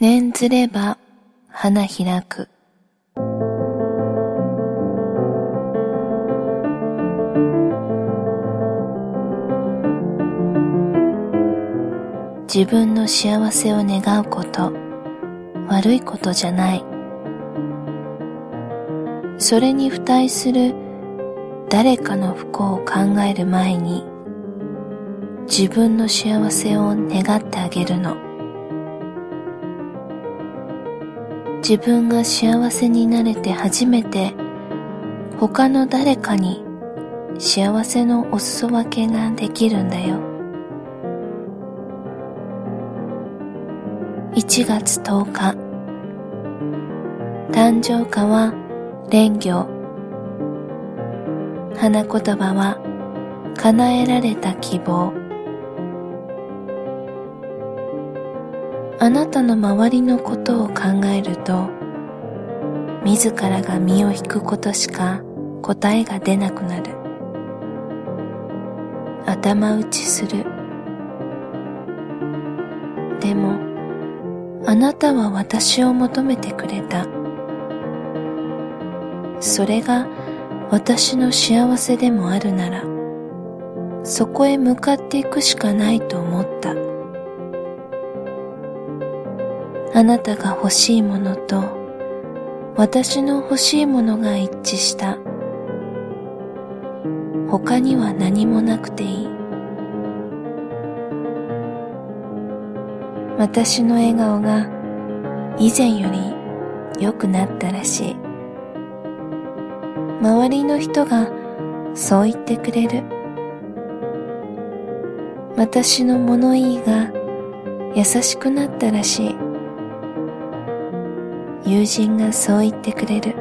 念ずれば花開く。自分の幸せを願うこと悪いことじゃないそれに付帯する誰かの不幸を考える前に自分の幸せを願ってあげるの自分が幸せになれて初めて他の誰かに幸せのお裾分けができるんだよ。1月10日。誕生花は蓮魚花言葉は叶えられた希望。あなたの周りのことを考えると自らが身を引くことしか答えが出なくなる。頭打ちする。でもあなたは私を求めてくれた。それが私の幸せでもあるならそこへ向かっていくしかないと思った。あなたが欲しいものと私の欲しいものが一致した。他には何もなくていい。私の笑顔が以前より良くなったらしい。周りの人がそう言ってくれる。私の物言いが優しくなったらしい。友人がそう言ってくれる。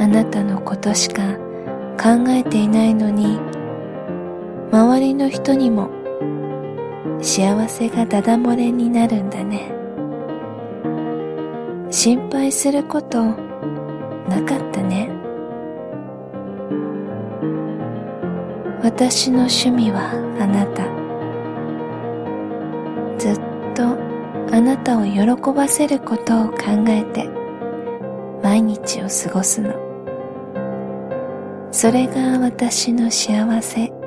あなたのことしか考えていないのに周りの人にも幸せがダダ漏れになるんだね。心配することなかったね。私の趣味はあなた。ずっとあなたを喜ばせることを考えて毎日を過ごすの。それが私の幸せ。